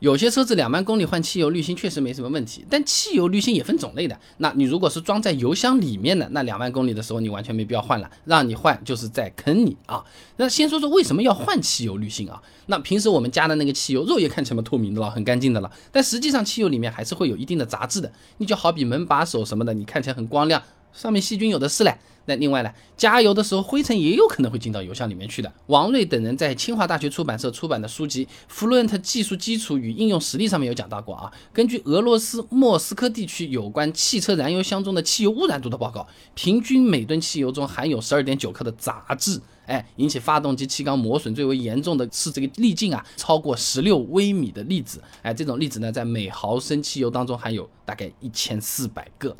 有些车子两万公里换汽油滤芯确实没什么问题，但汽油滤芯也分种类的。那你如果是装在油箱里面的，那两万公里的时候你完全没必要换了，让你换就是在坑你啊。那先说说为什么要换汽油滤芯啊？那平时我们加的那个汽油，肉眼看起来透明的了，很干净的了，但实际上汽油里面还是会有一定的杂质的。你就好比门把手什么的，你看起来很光亮。上面细菌有的是嘞。那另外呢，加油的时候灰尘也有可能会进到油箱里面去的。王瑞等人在清华大学出版社出版的书籍《Fluent 技术基础与应用实例》上面有讲到过啊。根据俄罗斯莫斯科地区有关汽车燃油箱中的汽油污染度的报告，平均每吨汽油中含有十二点九克的杂质。哎，引起发动机气缸磨损最为严重的是这个粒径啊，超过十六微米的粒子。哎，这种粒子呢，在每毫升汽油当中含有大概一千四百个。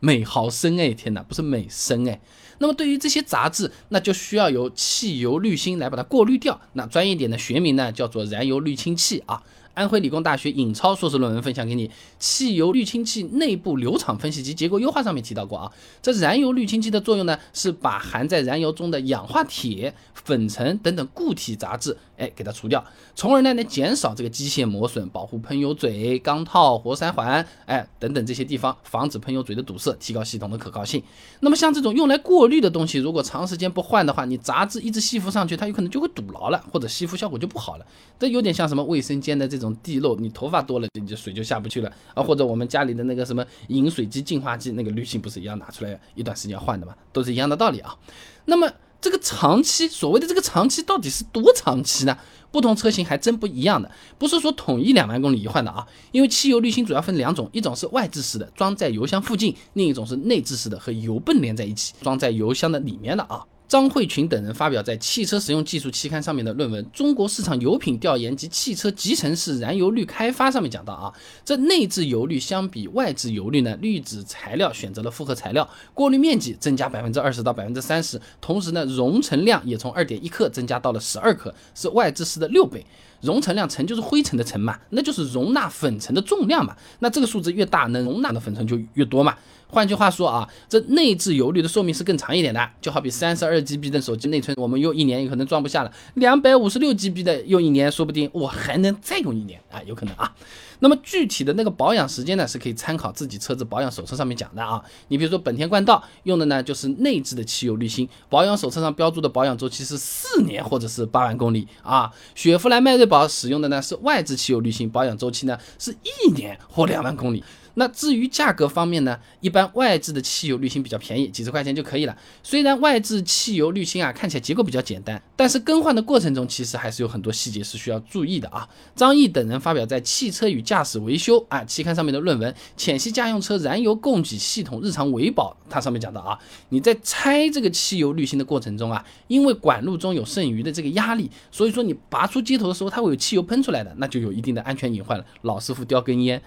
每毫升哎，天哪，不是每升哎。那么对于这些杂质，那就需要由汽油滤芯来把它过滤掉。那专业点的学名呢，叫做燃油滤清器啊。安徽理工大学尹超硕士论文分享给你，汽油滤清器内部流场分析及结构优化上面提到过啊，这燃油滤清器的作用呢，是把含在燃油中的氧化铁、粉尘等等固体杂质，哎，给它除掉，从而呢能减少这个机械磨损，保护喷油嘴、钢套、活塞环，哎，等等这些地方，防止喷油嘴的堵塞，提高系统的可靠性。那么像这种用来过滤的东西，如果长时间不换的话，你杂质一直吸附上去，它有可能就会堵牢了，或者吸附效果就不好了。这有点像什么卫生间的这这种。地漏，你头发多了，你就水就下不去了啊！或者我们家里的那个什么饮水机、净化机，那个滤芯不是一样拿出来一段时间换的吗？都是一样的道理啊。那么这个长期，所谓的这个长期到底是多长期呢？不同车型还真不一样的，不是说统一两万公里一换的啊。因为汽油滤芯主要分两种，一种是外置式的，装在油箱附近；另一种是内置式的，和油泵连在一起，装在油箱的里面的啊。张慧群等人发表在《汽车实用技术》期刊上面的论文《中国市场油品调研及汽车集成式燃油滤开发》上面讲到啊，这内置油滤相比外置油滤呢，滤纸材料选择了复合材料，过滤面积增加百分之二十到百分之三十，同时呢，容尘量也从二点一克增加到了十二克，是外置式的六倍。容尘量尘就是灰尘的尘嘛，那就是容纳粉尘的重量嘛，那这个数字越大，能容纳的粉尘就越多嘛。换句话说啊，这内置油滤的寿命是更长一点的，就好比三十二 GB 的手机内存，我们用一年有可能装不下了；两百五十六 GB 的用一年，说不定我还能再用一年啊，有可能啊。那么具体的那个保养时间呢，是可以参考自己车子保养手册上面讲的啊。你比如说本田冠道用的呢就是内置的汽油滤芯，保养手册上标注的保养周期是四年或者是八万公里啊。雪佛兰迈锐宝使用的呢是外置汽油滤芯，保养周期呢是一年或两万公里。那至于价格方面呢，一般外置的汽油滤芯比较便宜，几十块钱就可以了。虽然外置汽油滤芯啊看起来结构比较简单，但是更换的过程中其实还是有很多细节是需要注意的啊。张毅等人发表在《汽车与驾驶维修》啊期刊上面的论文《浅析家用车燃油供给系统日常维保》，它上面讲到啊，你在拆这个汽油滤芯的过程中啊，因为管路中有剩余的这个压力，所以说你拔出接头的时候，它会有汽油喷出来的，那就有一定的安全隐患了。老师傅叼根烟。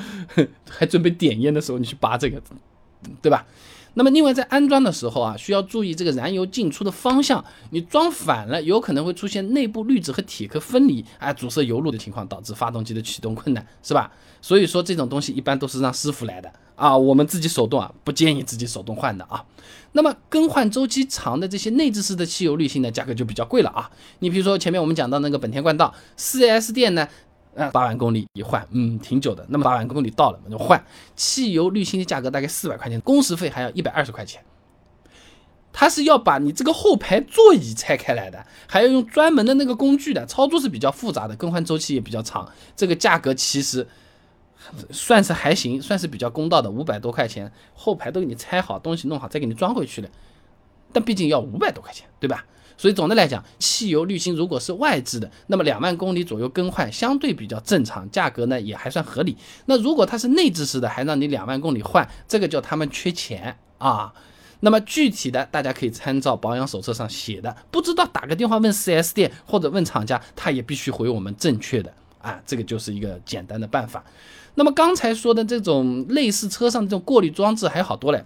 还准备点烟的时候，你去拔这个，对吧？那么另外在安装的时候啊，需要注意这个燃油进出的方向。你装反了，有可能会出现内部滤纸和铁壳分离，哎，阻塞油路的情况，导致发动机的启动困难，是吧？所以说这种东西一般都是让师傅来的啊，我们自己手动啊，不建议自己手动换的啊。那么更换周期长的这些内置式的汽油滤芯呢，价格就比较贵了啊。你比如说前面我们讲到那个本田冠道四 S 店呢。啊，八万公里一换，嗯，挺久的。那么八万公里到了，我就换汽油滤芯的价格大概四百块钱，工时费还要一百二十块钱。他是要把你这个后排座椅拆开来的，还要用专门的那个工具的，操作是比较复杂的，更换周期也比较长。这个价格其实算是还行，算是比较公道的，五百多块钱，后排都给你拆好，东西弄好再给你装回去的。但毕竟要五百多块钱，对吧？所以总的来讲，汽油滤芯如果是外置的，那么两万公里左右更换相对比较正常，价格呢也还算合理。那如果它是内置式的，还让你两万公里换，这个叫他们缺钱啊。那么具体的大家可以参照保养手册上写的，不知道打个电话问 4S 店或者问厂家，他也必须回我们正确的啊。这个就是一个简单的办法。那么刚才说的这种类似车上的这种过滤装置还有好多嘞，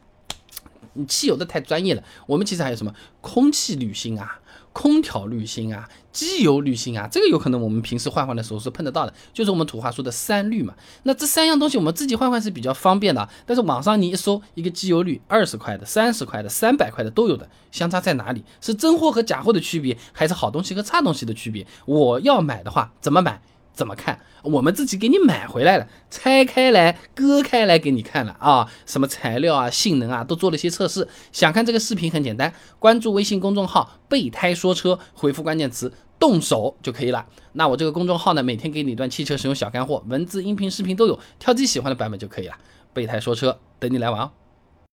你汽油的太专业了，我们其实还有什么空气滤芯啊。空调滤芯啊，机油滤芯啊，这个有可能我们平时换换的时候是碰得到的，就是我们土话说的三滤嘛。那这三样东西我们自己换换是比较方便的，但是网上你一搜，一个机油滤二十块的、三十块的、三百块的都有的，相差在哪里？是真货和假货的区别，还是好东西和差东西的区别？我要买的话怎么买？怎么看？我们自己给你买回来了，拆开来、割开来给你看了啊，什么材料啊、性能啊，都做了些测试。想看这个视频很简单，关注微信公众号“备胎说车”，回复关键词“动手”就可以了。那我这个公众号呢，每天给你一段汽车使用小干货，文字、音频、视频都有，挑自己喜欢的版本就可以了。备胎说车，等你来玩哦。